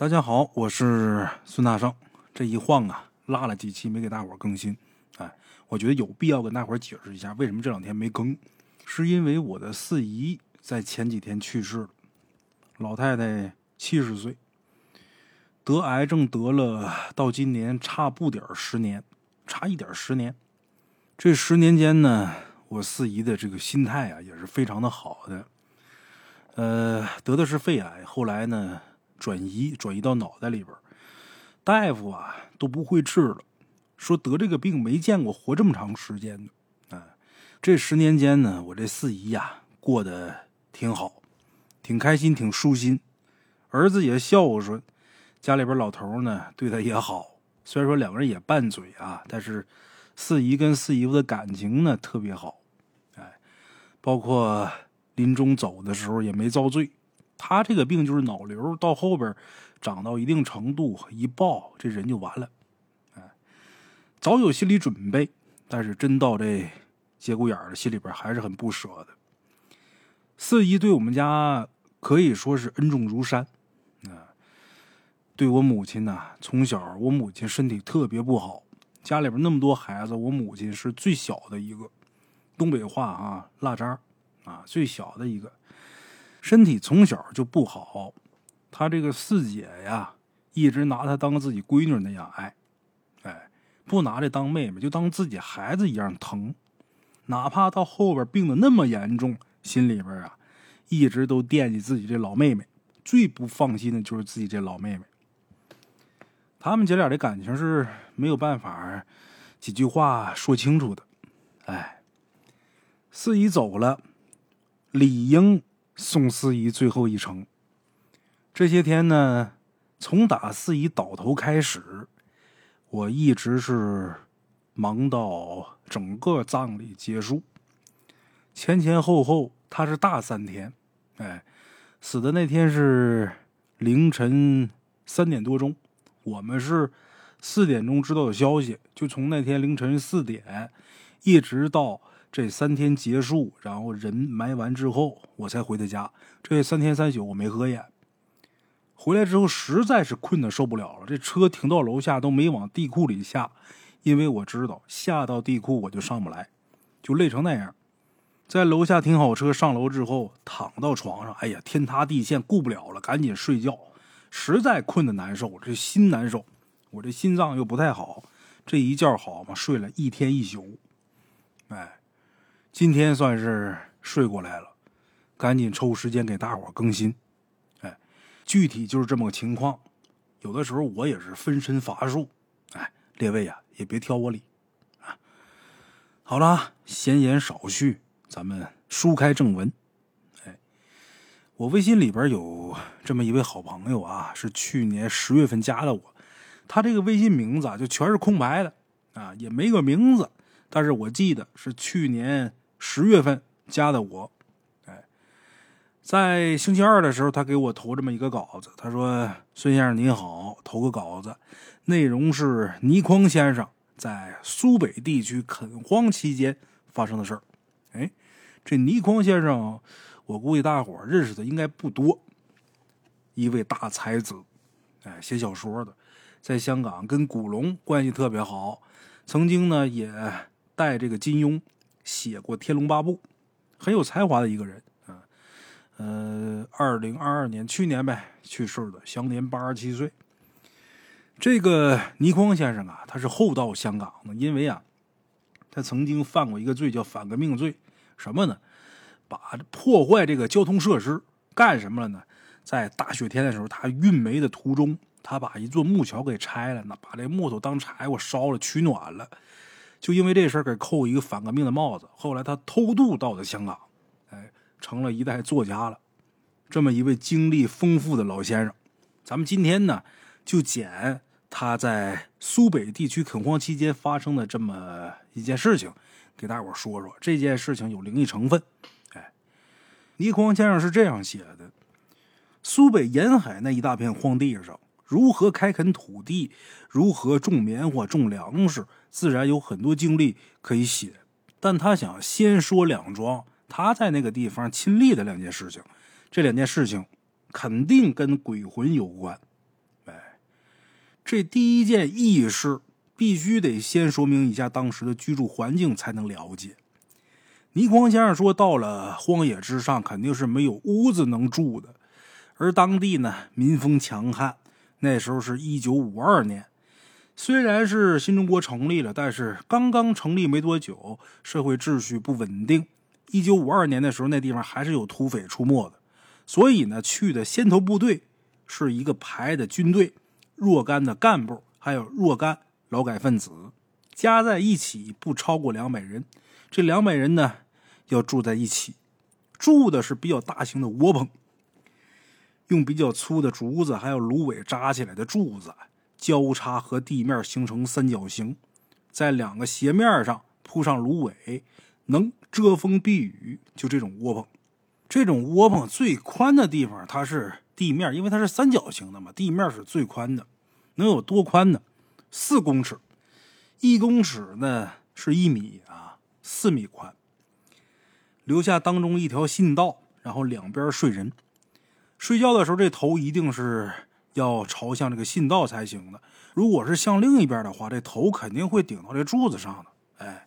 大家好，我是孙大圣。这一晃啊，落了几期没给大伙更新，哎，我觉得有必要跟大伙解释一下，为什么这两天没更，是因为我的四姨在前几天去世了，老太太七十岁，得癌症得了，到今年差不点十年，差一点十年。这十年间呢，我四姨的这个心态啊，也是非常的好的。呃，得的是肺癌，后来呢。转移转移到脑袋里边，大夫啊都不会治了，说得这个病没见过活这么长时间的。啊，这十年间呢，我这四姨呀过得挺好，挺开心，挺舒心，儿子也孝顺，家里边老头呢对他也好。虽然说两个人也拌嘴啊，但是四姨跟四姨夫的感情呢特别好。哎，包括临终走的时候也没遭罪。他这个病就是脑瘤，到后边长到一定程度，一爆这人就完了。哎，早有心理准备，但是真到这节骨眼儿心里边还是很不舍的。四姨对我们家可以说是恩重如山，啊，对我母亲呢，从小我母亲身体特别不好，家里边那么多孩子，我母亲是最小的一个，东北话啊，腊渣啊，最小的一个。身体从小就不好，他这个四姐呀，一直拿她当自己闺女那样爱，哎，不拿这当妹妹，就当自己孩子一样疼。哪怕到后边病的那么严重，心里边啊，一直都惦记自己这老妹妹。最不放心的就是自己这老妹妹。他们姐俩的感情是没有办法几句话说清楚的。哎，四姨走了，理应。送四姨最后一程。这些天呢，从打四姨倒头开始，我一直是忙到整个葬礼结束。前前后后，他是大三天。哎，死的那天是凌晨三点多钟，我们是四点钟知道的消息，就从那天凌晨四点一直到。这三天结束，然后人埋完之后，我才回的家。这三天三宿我没合眼。回来之后实在是困得受不了了，这车停到楼下都没往地库里下，因为我知道下到地库我就上不来，就累成那样。在楼下停好车，上楼之后躺到床上，哎呀，天塌地陷，顾不了了，赶紧睡觉。实在困得难受，这心难受，我这心脏又不太好，这一觉好嘛，睡了一天一宿，哎。今天算是睡过来了，赶紧抽时间给大伙更新。哎，具体就是这么个情况。有的时候我也是分身乏术。哎，列位呀，也别挑我理啊。好了，闲言少叙，咱们书开正文。哎，我微信里边有这么一位好朋友啊，是去年十月份加的我。他这个微信名字啊，就全是空白的啊，也没个名字。但是我记得是去年。十月份加的我，哎，在星期二的时候，他给我投这么一个稿子。他说：“孙先生您好，投个稿子，内容是倪匡先生在苏北地区垦荒期间发生的事儿。”哎，这倪匡先生，我估计大伙认识的应该不多，一位大才子，哎，写小说的，在香港跟古龙关系特别好，曾经呢也带这个金庸。写过《天龙八部》，很有才华的一个人啊。呃，二零二二年去年呗去世的，享年八十七岁。这个倪匡先生啊，他是后到香港的，因为啊，他曾经犯过一个罪，叫反革命罪。什么呢？把破坏这个交通设施干什么了呢？在大雪天的时候，他运煤的途中，他把一座木桥给拆了，那把这木头当柴火烧了，取暖了。就因为这事儿给扣一个反革命的帽子，后来他偷渡到了香港，哎，成了一代作家了。这么一位经历丰富的老先生，咱们今天呢就捡他在苏北地区垦荒期间发生的这么一件事情，给大伙说说。这件事情有灵异成分。哎，倪匡先生是这样写的：苏北沿海那一大片荒地上，如何开垦土地，如何种棉花、种粮食。自然有很多经历可以写，但他想先说两桩他在那个地方亲历的两件事情。这两件事情肯定跟鬼魂有关。哎这第一件异事必须得先说明一下当时的居住环境，才能了解。倪匡先生说，到了荒野之上，肯定是没有屋子能住的，而当地呢民风强悍。那时候是一九五二年，虽然是新中国成立了，但是刚刚成立没多久，社会秩序不稳定。一九五二年的时候，那地方还是有土匪出没的，所以呢，去的先头部队是一个排的军队，若干的干部，还有若干劳改分子，加在一起不超过两百人。这两百人呢？要住在一起，住的是比较大型的窝棚，用比较粗的竹子还有芦苇扎起来的柱子，交叉和地面形成三角形，在两个斜面上铺上芦苇，能遮风避雨。就这种窝棚，这种窝棚最宽的地方，它是地面，因为它是三角形的嘛，地面是最宽的，能有多宽呢？四公尺，一公尺呢是一米啊，四米宽。留下当中一条信道，然后两边睡人。睡觉的时候，这头一定是要朝向这个信道才行的。如果是向另一边的话，这头肯定会顶到这柱子上的。哎，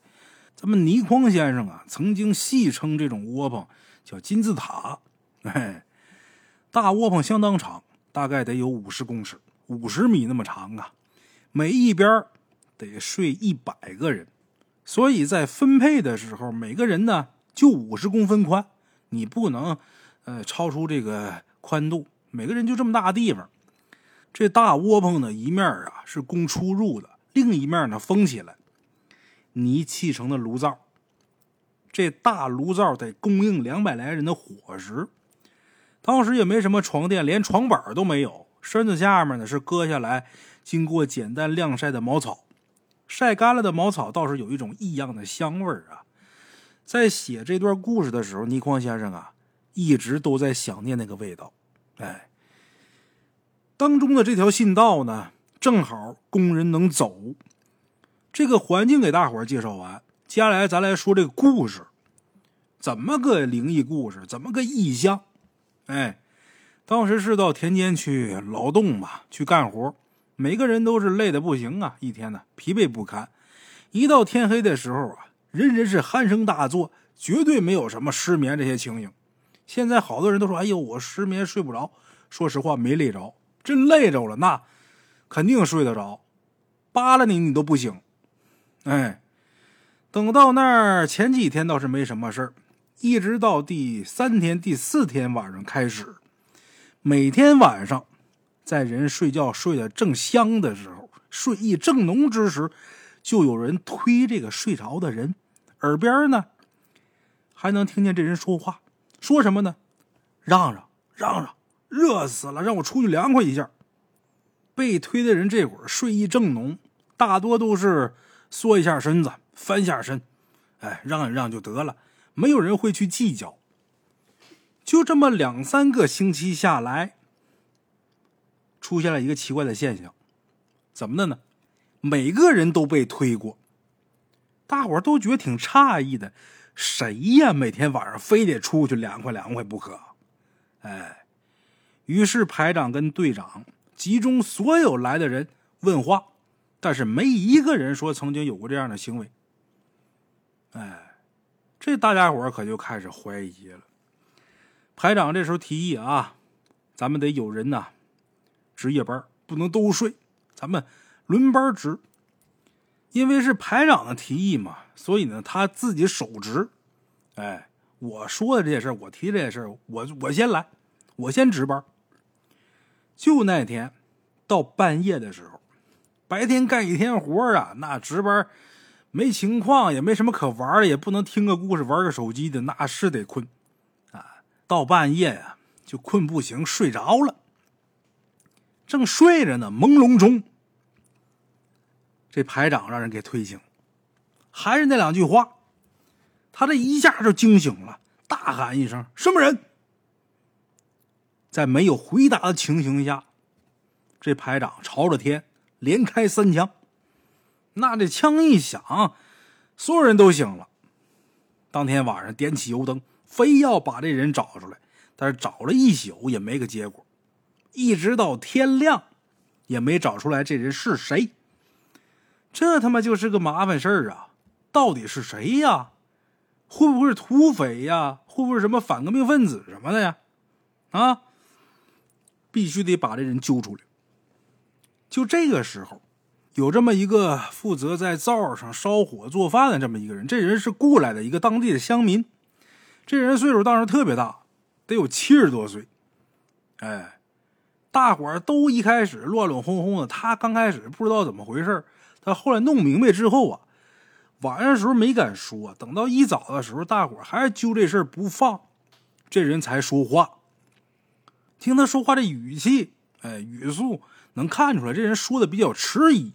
咱们倪匡先生啊，曾经戏称这种窝棚叫金字塔。哎，大窝棚相当长，大概得有五十公尺，五十米那么长啊。每一边得睡一百个人，所以在分配的时候，每个人呢。就五十公分宽，你不能，呃，超出这个宽度。每个人就这么大地方，这大窝棚呢，一面啊是供出入的，另一面呢封起来，泥砌成的炉灶。这大炉灶得供应两百来人的伙食。当时也没什么床垫，连床板都没有，身子下面呢是割下来经过简单晾晒的茅草，晒干了的茅草倒是有一种异样的香味儿啊。在写这段故事的时候，倪匡先生啊，一直都在想念那个味道。哎，当中的这条信道呢，正好工人能走。这个环境给大伙介绍完，接下来咱来说这个故事，怎么个灵异故事，怎么个异象？哎，当时是到田间去劳动嘛，去干活，每个人都是累的不行啊，一天呢疲惫不堪。一到天黑的时候啊。人人是鼾声大作，绝对没有什么失眠这些情形。现在好多人都说：“哎呦，我失眠睡不着。”说实话，没累着，真累着了，那肯定睡得着。扒拉你，你都不醒。哎，等到那儿前几天倒是没什么事儿，一直到第三天、第四天晚上开始，每天晚上在人睡觉睡得正香的时候，睡意正浓之时，就有人推这个睡着的人。耳边呢，还能听见这人说话，说什么呢？让让让让，热死了，让我出去凉快一下。被推的人这会儿睡意正浓，大多都是缩一下身子，翻下身，哎，让一让就得了，没有人会去计较。就这么两三个星期下来，出现了一个奇怪的现象，怎么的呢？每个人都被推过。大伙儿都觉得挺诧异的，谁呀？每天晚上非得出去凉快凉快不可？哎，于是排长跟队长集中所有来的人问话，但是没一个人说曾经有过这样的行为。哎，这大家伙可就开始怀疑了。排长这时候提议啊，咱们得有人呐值夜班，不能都睡，咱们轮班值。因为是排长的提议嘛，所以呢，他自己守职。哎，我说的这些事我提这些事我我先来，我先值班。就那天到半夜的时候，白天干一天活啊，那值班没情况，也没什么可玩的，也不能听个故事、玩个手机的，那是得困啊。到半夜呀，就困不行，睡着了。正睡着呢，朦胧中。这排长让人给推醒，还是那两句话，他这一下就惊醒了，大喊一声：“什么人？”在没有回答的情形下，这排长朝着天连开三枪。那这枪一响，所有人都醒了。当天晚上点起油灯，非要把这人找出来，但是找了一宿也没个结果，一直到天亮，也没找出来这人是谁。这他妈就是个麻烦事儿啊！到底是谁呀？会不会是土匪呀？会不会是什么反革命分子什么的呀？啊！必须得把这人揪出来。就这个时候，有这么一个负责在灶上烧火做饭的这么一个人，这人是雇来的一个当地的乡民。这人岁数当时特别大，得有七十多岁。哎，大伙儿都一开始乱乱哄哄的，他刚开始不知道怎么回事他后来弄明白之后啊，晚上的时候没敢说，等到一早的时候，大伙儿还是揪这事儿不放，这人才说话。听他说话这语气，哎，语速能看出来，这人说的比较迟疑。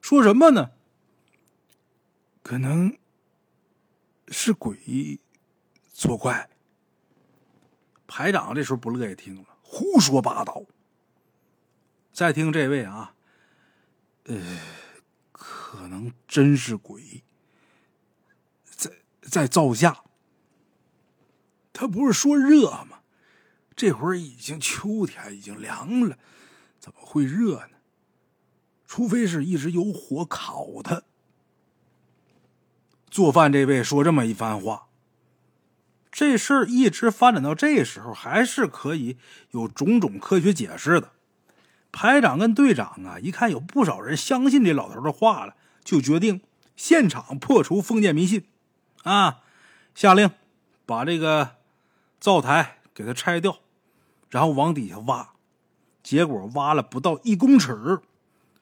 说什么呢？可能是鬼作怪。排长这时候不乐意听了，胡说八道。再听这位啊，呃，可能真是鬼，在在灶下。他不是说热吗？这会儿已经秋天，已经凉了，怎么会热呢？除非是一直有火烤它。做饭这位说这么一番话，这事儿一直发展到这时候，还是可以有种种科学解释的。排长跟队长啊，一看有不少人相信这老头的话了，就决定现场破除封建迷信，啊，下令把这个灶台给它拆掉。然后往底下挖，结果挖了不到一公尺，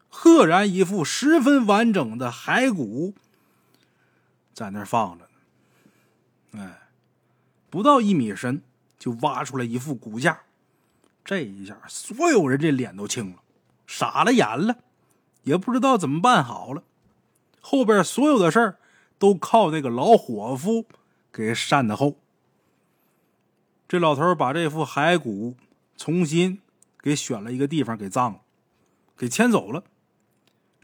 赫然一副十分完整的骸骨在那儿放着呢。哎，不到一米深就挖出来一副骨架，这一下所有人这脸都青了，傻了眼了，也不知道怎么办好了。后边所有的事儿都靠那个老伙夫给善的后。这老头把这副骸骨重新给选了一个地方给葬了，给迁走了。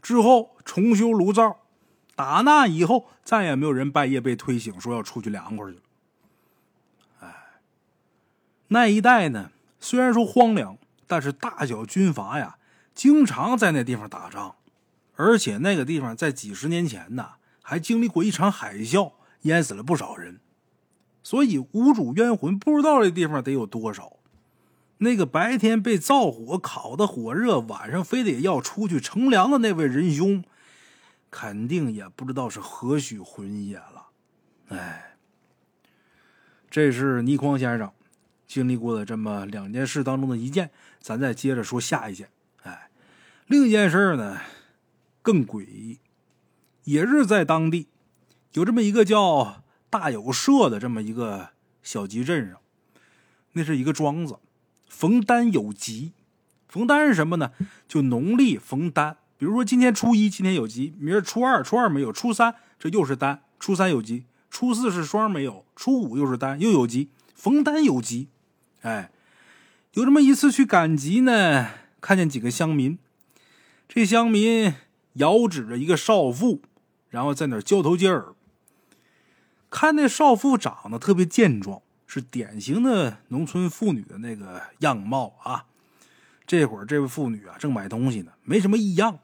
之后重修炉灶，打那以后再也没有人半夜被推醒说要出去凉快去了。哎，那一带呢，虽然说荒凉，但是大小军阀呀经常在那地方打仗，而且那个地方在几十年前呢还经历过一场海啸，淹死了不少人。所以无主冤魂不知道这地方得有多少。那个白天被灶火烤的火热，晚上非得要出去乘凉的那位仁兄，肯定也不知道是何许魂也了。哎，这是倪匡先生经历过的这么两件事当中的一件，咱再接着说下一件。哎，另一件事呢更诡异，也是在当地有这么一个叫。大有社的这么一个小集镇上，那是一个庄子，逢单有集。逢单是什么呢？就农历逢单，比如说今天初一，今天有集；明儿初二，初二没有；初三这又是单，初三有集；初四是双没有；初五又是单，又有集。逢单有集，哎，有这么一次去赶集呢，看见几个乡民，这乡民遥指着一个少妇，然后在那儿交头接耳。看那少妇长得特别健壮，是典型的农村妇女的那个样貌啊。这会儿这位妇女啊正买东西呢，没什么异样。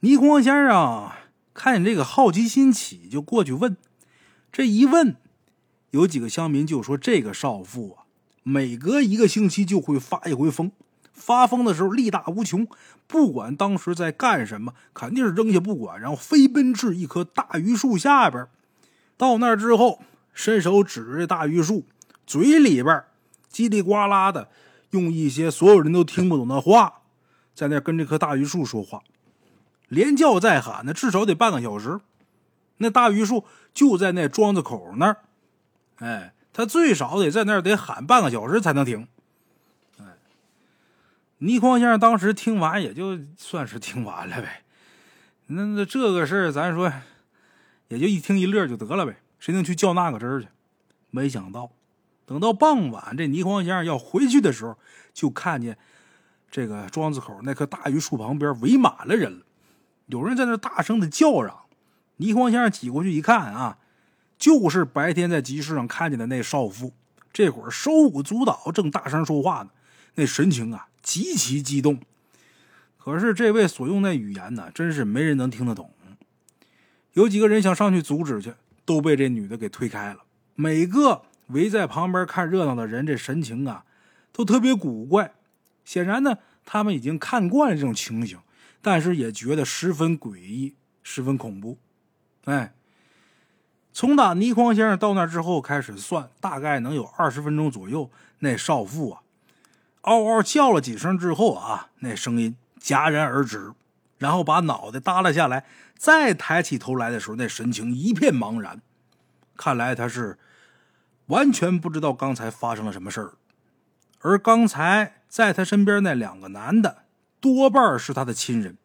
倪匡先生看见这个好奇心起，就过去问。这一问，有几个乡民就说：“这个少妇啊，每隔一个星期就会发一回疯，发疯的时候力大无穷，不管当时在干什么，肯定是扔下不管，然后飞奔至一棵大榆树下边。”到那儿之后，伸手指着大榆树，嘴里边叽里呱啦的用一些所有人都听不懂的话，在那跟这棵大榆树说话，连叫再喊的，至少得半个小时。那大榆树就在那庄子口那儿，哎，他最少得在那儿得喊半个小时才能停。哎，倪匡先生当时听完也就算是听完了呗。那那这个事儿，咱说。也就一听一乐就得了呗，谁能去较那个真儿去？没想到，等到傍晚，这倪匡先生要回去的时候，就看见这个庄子口那棵大榆树旁边围满了人了，有人在那大声的叫嚷。倪匡先生挤过去一看啊，就是白天在集市上看见的那少妇，这会儿手舞足蹈，正大声说话呢，那神情啊极其激动，可是这位所用那语言呢，真是没人能听得懂。有几个人想上去阻止去，都被这女的给推开了。每个围在旁边看热闹的人，这神情啊，都特别古怪。显然呢，他们已经看惯了这种情形，但是也觉得十分诡异，十分恐怖。哎，从打倪匡先生到那之后开始算，大概能有二十分钟左右。那少妇啊，嗷嗷叫了几声之后啊，那声音戛然而止，然后把脑袋耷拉下来，再抬起头来的时候，那神情一片茫然。看来他是完全不知道刚才发生了什么事儿，而刚才在他身边那两个男的，多半是他的亲人。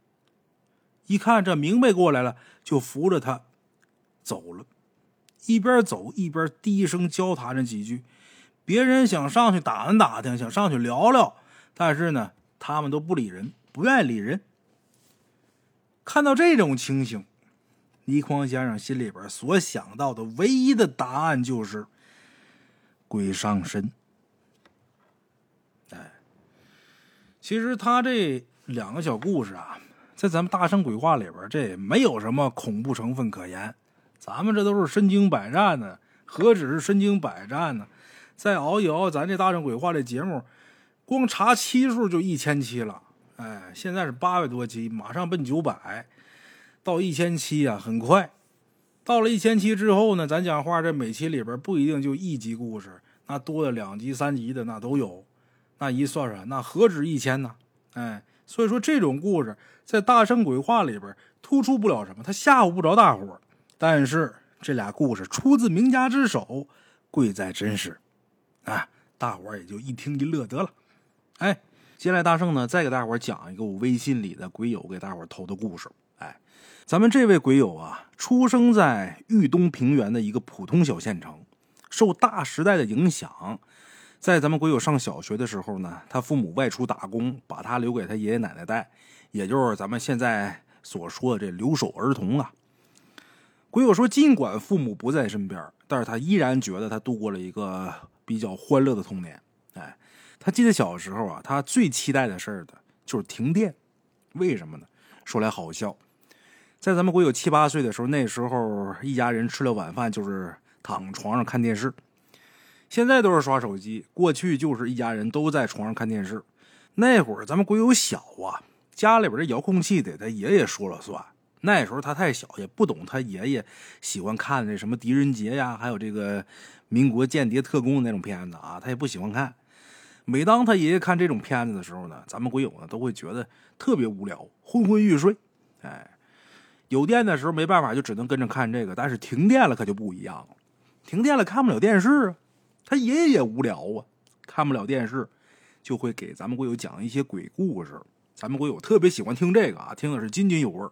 一看这明白过来了，就扶着他走了，一边走一边低声交谈着几句。别人想上去打听打听，想上去聊聊，但是呢，他们都不理人，不愿意理人。看到这种情形，倪匡先生心里边所想到的唯一的答案就是鬼上身。哎，其实他这两个小故事啊，在咱们大圣鬼话里边，这没有什么恐怖成分可言。咱们这都是身经百战的，何止是身经百战呢？再熬一熬，咱这大圣鬼话这节目，光查期数就一千期了。哎，现在是八百多期，马上奔九百，到一千期啊，很快。到了一千期之后呢，咱讲话这每期里边不一定就一集故事，那多的两集、三集的那都有。那一算算，那何止一千呢？哎，所以说这种故事在大圣鬼话里边突出不了什么，他吓唬不着大伙但是这俩故事出自名家之手，贵在真实。啊，大伙也就一听一乐得了。哎，接下来大圣呢，再给大伙讲一个我微信里的鬼友给大伙投的故事。哎，咱们这位鬼友啊，出生在豫东平原的一个普通小县城，受大时代的影响，在咱们鬼友上小学的时候呢，他父母外出打工，把他留给他爷爷奶奶带，也就是咱们现在所说的这留守儿童啊。鬼友说，尽管父母不在身边，但是他依然觉得他度过了一个。比较欢乐的童年，哎，他记得小时候啊，他最期待的事儿的就是停电。为什么呢？说来好笑，在咱们国有七八岁的时候，那时候一家人吃了晚饭就是躺床上看电视。现在都是刷手机，过去就是一家人都在床上看电视。那会儿咱们国有小啊，家里边的遥控器得他爷爷说了算。那时候他太小，也不懂他爷爷喜欢看那什么狄仁杰呀，还有这个。民国间谍特工的那种片子啊，他也不喜欢看。每当他爷爷看这种片子的时候呢，咱们鬼友呢都会觉得特别无聊，昏昏欲睡。哎，有电的时候没办法，就只能跟着看这个。但是停电了可就不一样了，停电了看不了电视啊。他爷爷也无聊啊，看不了电视，就会给咱们鬼友讲一些鬼故事。咱们鬼友特别喜欢听这个啊，听的是津津有味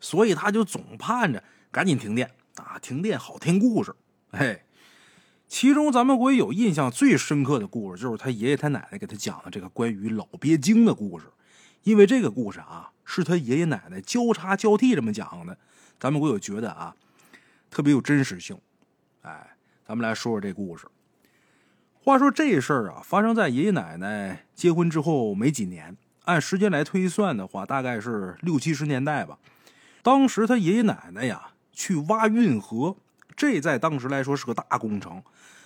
所以他就总盼着赶紧停电啊，停电好听故事。嘿。其中，咱们国有印象最深刻的故事，就是他爷爷他奶奶给他讲的这个关于老鳖精的故事。因为这个故事啊，是他爷爷奶奶交叉交替这么讲的，咱们国有觉得啊，特别有真实性。哎，咱们来说说这故事。话说这事儿啊，发生在爷爷奶奶结婚之后没几年，按时间来推算的话，大概是六七十年代吧。当时他爷爷奶奶呀，去挖运河。这在当时来说是个大工程，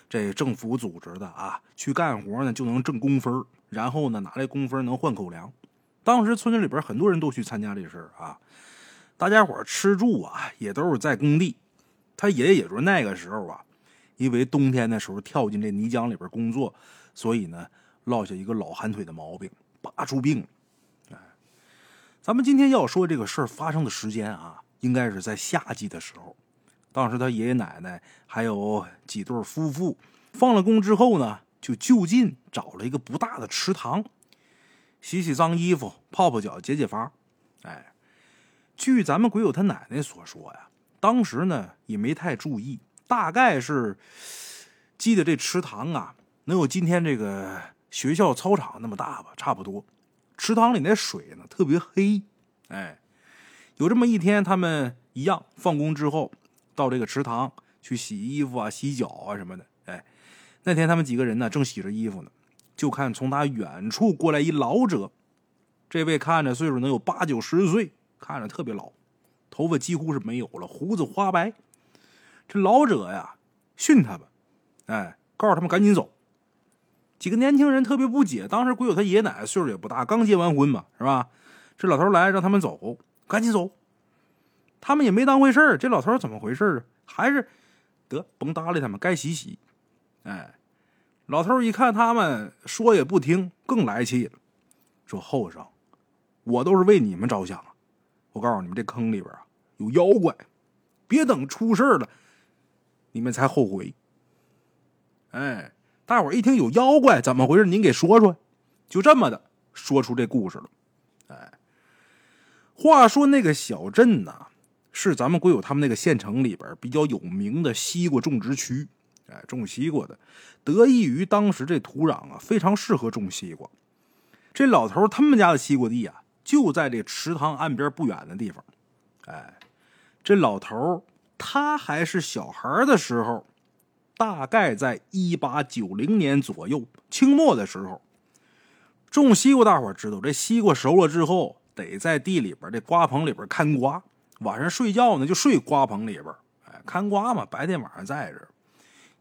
这政府组织的啊，去干活呢就能挣工分然后呢拿来工分能换口粮。当时村子里边很多人都去参加这事儿啊，大家伙吃住啊也都是在工地。他爷爷也说那个时候啊，因为冬天的时候跳进这泥浆里边工作，所以呢落下一个老寒腿的毛病，拔出病。哎，咱们今天要说这个事儿发生的时间啊，应该是在夏季的时候。当时他爷爷奶奶还有几对夫妇，放了工之后呢，就就近找了一个不大的池塘，洗洗脏衣服，泡泡脚，解解乏。哎，据咱们鬼友他奶奶所说呀，当时呢也没太注意，大概是记得这池塘啊，能有今天这个学校操场那么大吧，差不多。池塘里那水呢特别黑。哎，有这么一天，他们一样放工之后。到这个池塘去洗衣服啊、洗脚啊什么的。哎，那天他们几个人呢正洗着衣服呢，就看从他远处过来一老者。这位看着岁数能有八九十岁，看着特别老，头发几乎是没有了，胡子花白。这老者呀，训他们，哎，告诉他们赶紧走。几个年轻人特别不解，当时鬼友他爷爷奶奶岁数也不大，刚结完婚嘛，是吧？这老头来让他们走，赶紧走。他们也没当回事儿，这老头怎么回事啊？还是得甭搭理他们，该洗洗。哎，老头一看他们说也不听，更来气了，说后生，我都是为你们着想啊！我告诉你们，这坑里边啊有妖怪，别等出事了，你们才后悔。哎，大伙一听有妖怪，怎么回事？您给说说。就这么的说出这故事了。哎，话说那个小镇呐。是咱们国有他们那个县城里边比较有名的西瓜种植区，哎，种西瓜的，得益于当时这土壤啊非常适合种西瓜。这老头他们家的西瓜地啊就在这池塘岸边不远的地方。哎，这老头他还是小孩的时候，大概在一八九零年左右，清末的时候，种西瓜，大伙知道这西瓜熟了之后，得在地里边这瓜棚里边看瓜。晚上睡觉呢，就睡瓜棚里边哎，看瓜嘛，白天晚上在这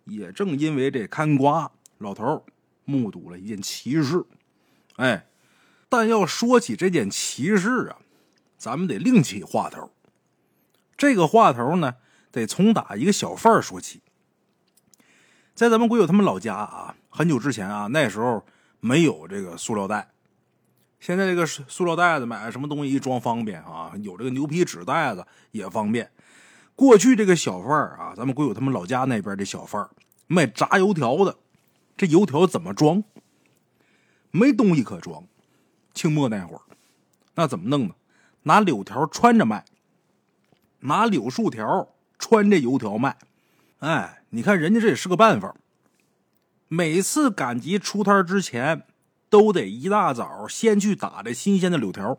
也正因为这看瓜，老头目睹了一件奇事，哎，但要说起这件奇事啊，咱们得另起话头。这个话头呢，得从打一个小贩说起。在咱们鬼友他们老家啊，很久之前啊，那时候没有这个塑料袋。现在这个塑料袋子买什么东西一装方便啊，有这个牛皮纸袋子也方便。过去这个小贩啊，咱们归有他们老家那边的小贩卖炸油条的，这油条怎么装？没东西可装。清末那会儿，那怎么弄呢？拿柳条穿着卖，拿柳树条穿这油条卖。哎，你看人家这也是个办法。每次赶集出摊之前。都得一大早先去打这新鲜的柳条，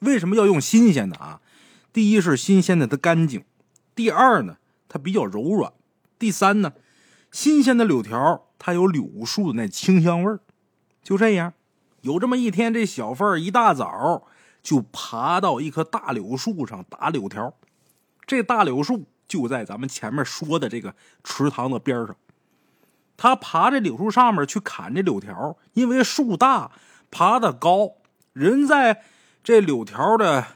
为什么要用新鲜的啊？第一是新鲜的它干净，第二呢它比较柔软，第三呢新鲜的柳条它有柳树的那清香味儿。就这样，有这么一天，这小贩一大早就爬到一棵大柳树上打柳条，这大柳树就在咱们前面说的这个池塘的边上。他爬这柳树上面去砍这柳条，因为树大，爬得高，人在这柳条的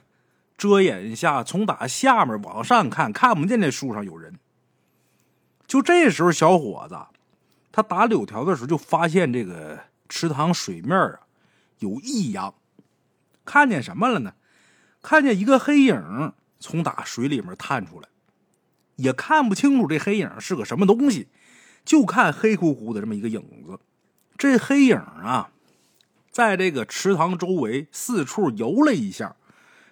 遮掩下，从打下面往上看，看不见这树上有人。就这时候，小伙子他打柳条的时候，就发现这个池塘水面啊有异样，看见什么了呢？看见一个黑影从打水里面探出来，也看不清楚这黑影是个什么东西。就看黑乎乎的这么一个影子，这黑影啊，在这个池塘周围四处游了一下，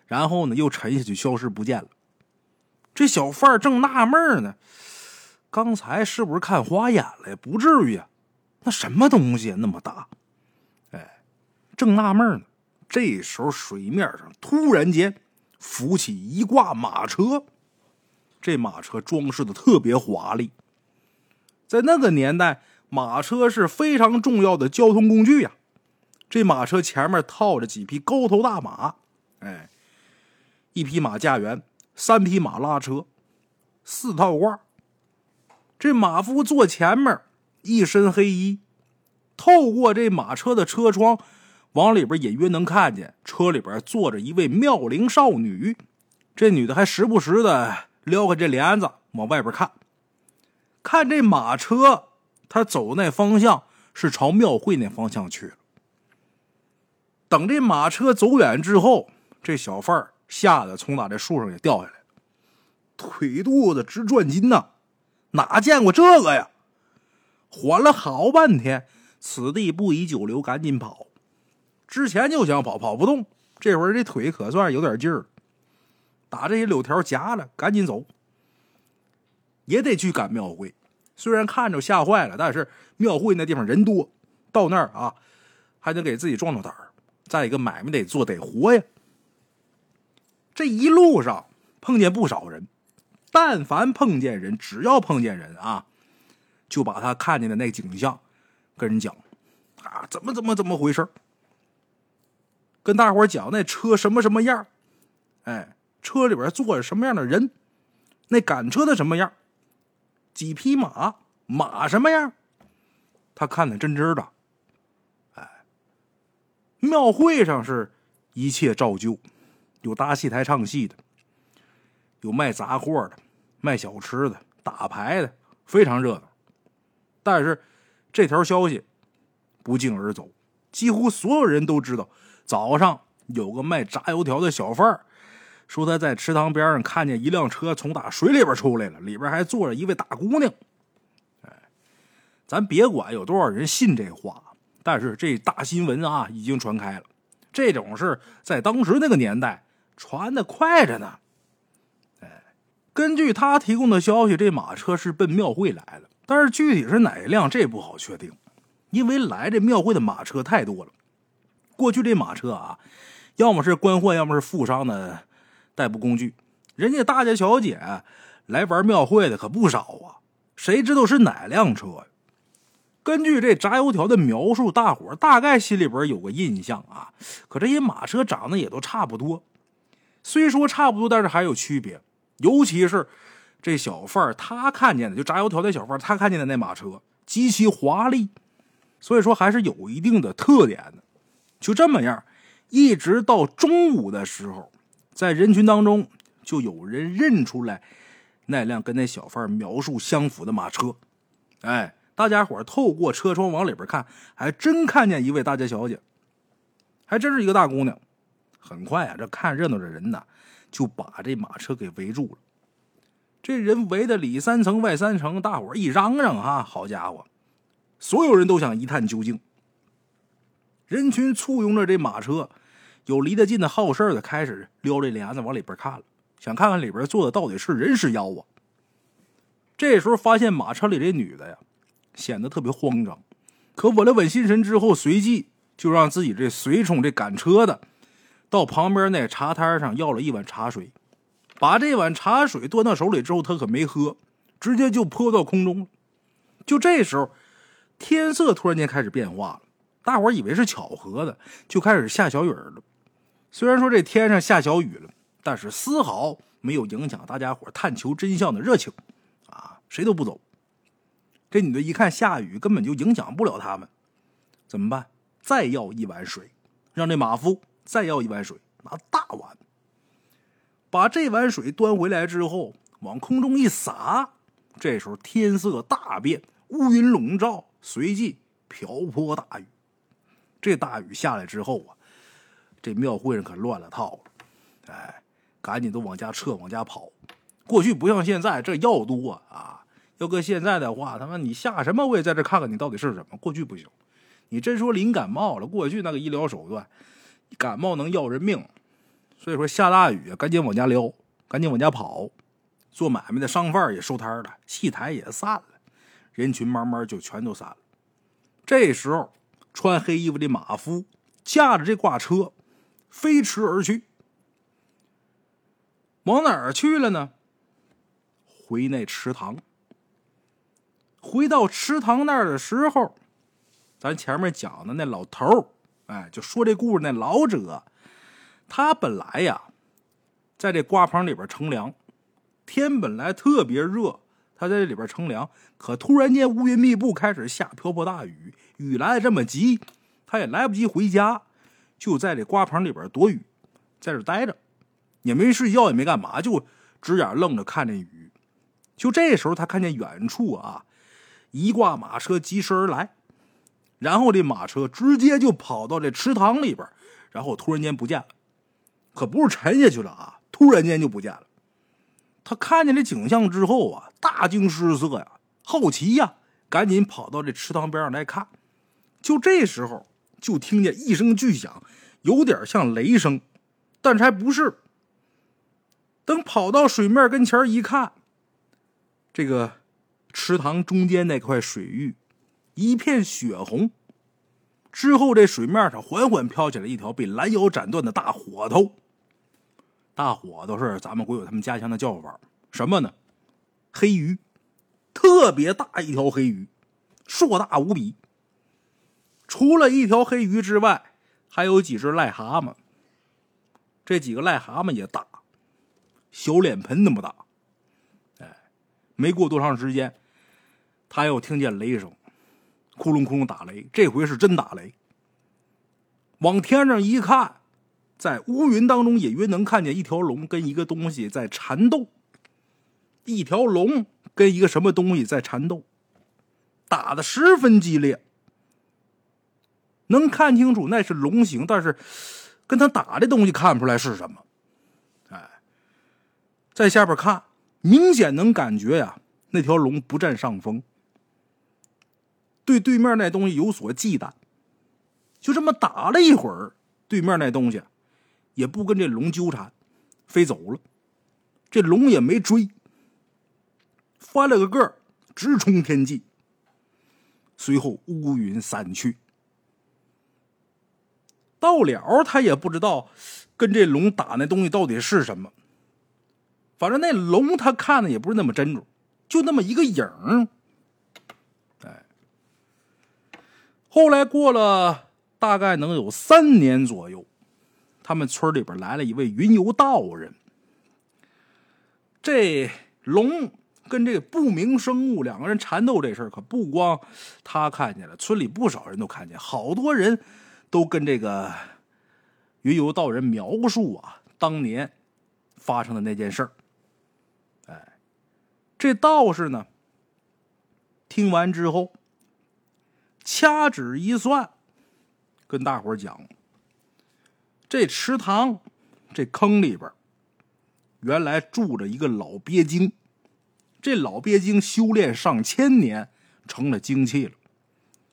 然后呢又沉下去，消失不见了。这小贩正纳闷呢，刚才是不是看花眼了呀？不至于啊，那什么东西那么大？哎，正纳闷呢，这时候水面上突然间浮起一挂马车，这马车装饰的特别华丽。在那个年代，马车是非常重要的交通工具呀。这马车前面套着几匹高头大马，哎，一匹马驾辕，三匹马拉车，四套挂。这马夫坐前面，一身黑衣，透过这马车的车窗，往里边隐约能看见车里边坐着一位妙龄少女。这女的还时不时的撩开这帘子往外边看。看这马车，他走那方向是朝庙会那方向去。等这马车走远之后，这小贩吓得从打这树上也掉下来，腿肚子直转筋呐！哪见过这个呀？缓了好半天，此地不宜久留，赶紧跑。之前就想跑，跑不动，这会儿这腿可算有点劲儿，打这些柳条夹了，赶紧走，也得去赶庙会。虽然看着吓坏了，但是庙会那地方人多，到那儿啊，还得给自己壮壮胆儿。再一个，买卖得做，得活呀。这一路上碰见不少人，但凡碰见人，只要碰见人啊，就把他看见的那景象跟人讲啊，怎么怎么怎么回事跟大伙讲那车什么什么样，哎，车里边坐着什么样的人，那赶车的什么样，几匹马，马什么样，他看的真真的。哎，庙会上是一切照旧，有搭戏台唱戏的，有卖杂货的，卖小吃的，打牌的，非常热闹。但是这条消息不胫而走。几乎所有人都知道，早上有个卖炸油条的小贩儿，说他在池塘边上看见一辆车从打水里边出来了，里边还坐着一位大姑娘。哎，咱别管有多少人信这话，但是这大新闻啊已经传开了。这种事在当时那个年代传的快着呢。哎，根据他提供的消息，这马车是奔庙会来了，但是具体是哪一辆，这不好确定。因为来这庙会的马车太多了，过去这马车啊，要么是官宦，要么是富商的代步工具。人家大家小姐来玩庙会的可不少啊，谁知道是哪辆车？根据这炸油条的描述，大伙大概心里边有个印象啊。可这些马车长得也都差不多，虽说差不多，但是还有区别。尤其是这小贩他看见的就炸油条的小贩他看见的那马车极其华丽。所以说还是有一定的特点的，就这么样，一直到中午的时候，在人群当中就有人认出来那辆跟那小贩描述相符的马车。哎，大家伙透过车窗往里边看，还真看见一位大家小姐，还真是一个大姑娘。很快啊，这看热闹的人呢就把这马车给围住了。这人围的里三层外三层，大伙一嚷嚷啊，好家伙！所有人都想一探究竟，人群簇拥着这马车，有离得近的好事的开始撩这帘子往里边看了，想看看里边坐的到底是人是妖啊。这时候发现马车里这女的呀，显得特别慌张，可稳了稳心神之后，随即就让自己这随从这赶车的到旁边那茶摊上要了一碗茶水，把这碗茶水端到手里之后，他可没喝，直接就泼到空中了。就这时候。天色突然间开始变化了，大伙以为是巧合的，就开始下小雨了。虽然说这天上下小雨了，但是丝毫没有影响大家伙探求真相的热情，啊，谁都不走。这女的一看下雨根本就影响不了他们，怎么办？再要一碗水，让这马夫再要一碗水，拿大碗，把这碗水端回来之后，往空中一洒，这时候天色大变，乌云笼罩。随即瓢泼大雨，这大雨下来之后啊，这庙会上可乱了套了。哎，赶紧都往家撤，往家跑。过去不像现在这药多啊，要搁现在的话，他妈你下什么我也在这看看你到底是什么。过去不行，你真说淋感冒了，过去那个医疗手段，感冒能要人命。所以说下大雨，赶紧往家撩，赶紧往家跑。做买卖的商贩也收摊了，戏台也散了。人群慢慢就全都散了。这时候，穿黑衣服的马夫驾着这挂车飞驰而去，往哪儿去了呢？回那池塘。回到池塘那儿的时候，咱前面讲的那老头儿，哎，就说这故事那老者，他本来呀，在这瓜棚里边乘凉，天本来特别热。他在这里边乘凉，可突然间乌云密布，开始下瓢泼大雨。雨来的这么急，他也来不及回家，就在这瓜棚里边躲雨，在这待着，也没睡觉，也没干嘛，就直眼愣着看这雨。就这时候，他看见远处啊，一挂马车疾驰而来，然后这马车直接就跑到这池塘里边，然后突然间不见了，可不是沉下去了啊，突然间就不见了。他看见这景象之后啊，大惊失色呀，好奇呀，赶紧跑到这池塘边上来看。就这时候，就听见一声巨响，有点像雷声，但是还不是。等跑到水面跟前一看，这个池塘中间那块水域一片血红，之后这水面上缓缓飘起来一条被拦腰斩断的大火头。大火都是咱们国有他们家乡的叫法，什么呢？黑鱼，特别大一条黑鱼，硕大无比。除了一条黑鱼之外，还有几只癞蛤蟆。这几个癞蛤蟆也大，小脸盆那么大。哎，没过多长时间，他又听见雷声，窟窿窟窿打雷，这回是真打雷。往天上一看，在乌云当中，隐约能看见一条龙跟一个东西在缠斗。一条龙跟一个什么东西在缠斗，打的十分激烈。能看清楚那是龙形，但是跟他打的东西看不出来是什么。哎，在下边看，明显能感觉呀，那条龙不占上风，对对面那东西有所忌惮。就这么打了一会儿，对面那东西也不跟这龙纠缠，飞走了。这龙也没追，翻了个个直冲天际。随后乌云散去。到了，他也不知道跟这龙打那东西到底是什么。反正那龙他看的也不是那么真着，就那么一个影儿。哎，后来过了。大概能有三年左右，他们村里边来了一位云游道人。这龙跟这个不明生物两个人缠斗这事儿，可不光他看见了，村里不少人都看见，好多人都跟这个云游道人描述啊，当年发生的那件事儿。哎，这道士呢，听完之后，掐指一算。跟大伙儿讲，这池塘、这坑里边，原来住着一个老鳖精。这老鳖精修炼上千年，成了精气了，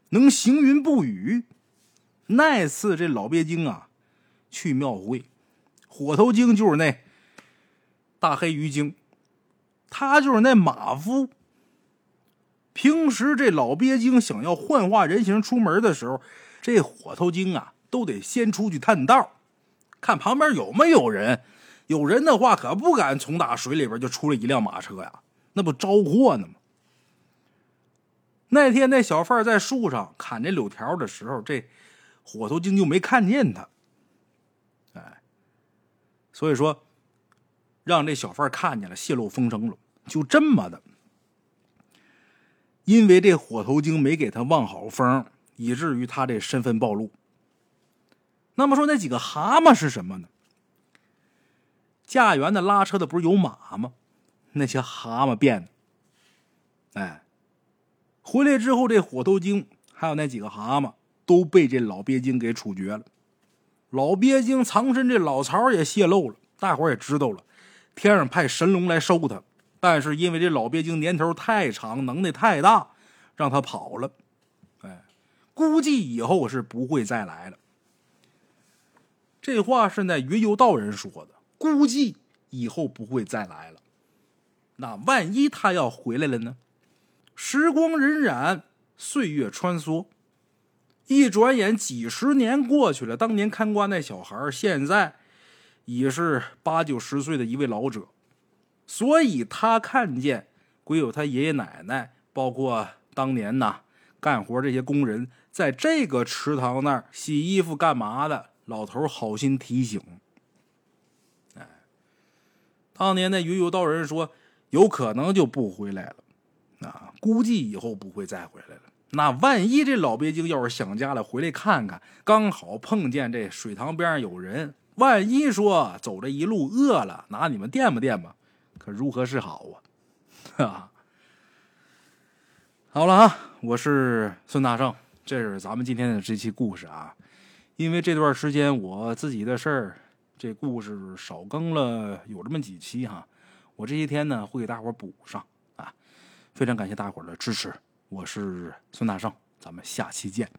能行云布雨。那次这老鳖精啊，去庙会，火头精就是那大黑鱼精，他就是那马夫。平时这老鳖精想要幻化人形出门的时候。这火头精啊，都得先出去探道，看旁边有没有人。有人的话，可不敢从打水里边就出来一辆马车呀，那不招祸呢吗？那天那小贩在树上砍这柳条的时候，这火头精就没看见他。哎，所以说，让这小贩看见了，泄露风声了，就这么的。因为这火头精没给他望好风。以至于他这身份暴露。那么说，那几个蛤蟆是什么呢？驾辕的、拉车的不是有马吗？那些蛤蟆变的。哎，回来之后，这火头精还有那几个蛤蟆都被这老鳖精给处决了。老鳖精藏身这老巢也泄露了，大伙也知道了。天上派神龙来收他，但是因为这老鳖精年头太长，能耐太大，让他跑了。哎估计以后是不会再来了。这话是那云游道人说的。估计以后不会再来了。那万一他要回来了呢？时光荏苒，岁月穿梭，一转眼几十年过去了。当年看瓜那小孩，现在已是八九十岁的一位老者。所以他看见鬼友他爷爷奶奶，包括当年呐干活这些工人。在这个池塘那儿洗衣服干嘛的？老头好心提醒。哎，当年那云游道人说，有可能就不回来了，啊，估计以后不会再回来了。那万一这老鳖精要是想家了，回来看看，刚好碰见这水塘边上有人，万一说走这一路饿了，拿你们垫吧垫吧，可如何是好啊？哈，好了啊，我是孙大圣。这是咱们今天的这期故事啊，因为这段时间我自己的事儿，这故事少更了有这么几期哈，我这些天呢会给大伙补上啊，非常感谢大伙的支持，我是孙大圣，咱们下期见。